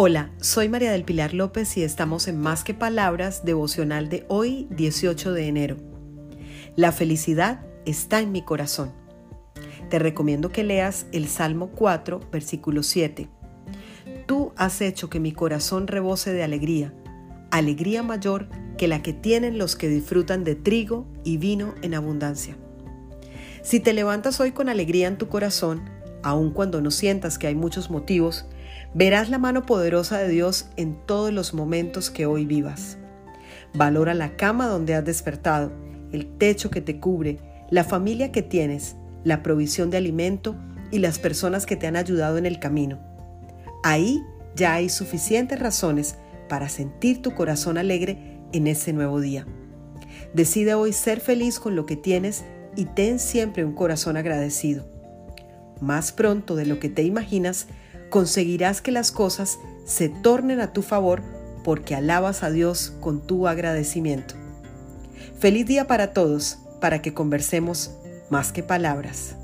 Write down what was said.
Hola, soy María del Pilar López y estamos en Más que Palabras devocional de hoy, 18 de enero. La felicidad está en mi corazón. Te recomiendo que leas el Salmo 4, versículo 7. Tú has hecho que mi corazón rebose de alegría, alegría mayor que la que tienen los que disfrutan de trigo y vino en abundancia. Si te levantas hoy con alegría en tu corazón, aun cuando no sientas que hay muchos motivos, Verás la mano poderosa de Dios en todos los momentos que hoy vivas. Valora la cama donde has despertado, el techo que te cubre, la familia que tienes, la provisión de alimento y las personas que te han ayudado en el camino. Ahí ya hay suficientes razones para sentir tu corazón alegre en ese nuevo día. Decide hoy ser feliz con lo que tienes y ten siempre un corazón agradecido. Más pronto de lo que te imaginas, conseguirás que las cosas se tornen a tu favor porque alabas a Dios con tu agradecimiento. Feliz día para todos, para que conversemos más que palabras.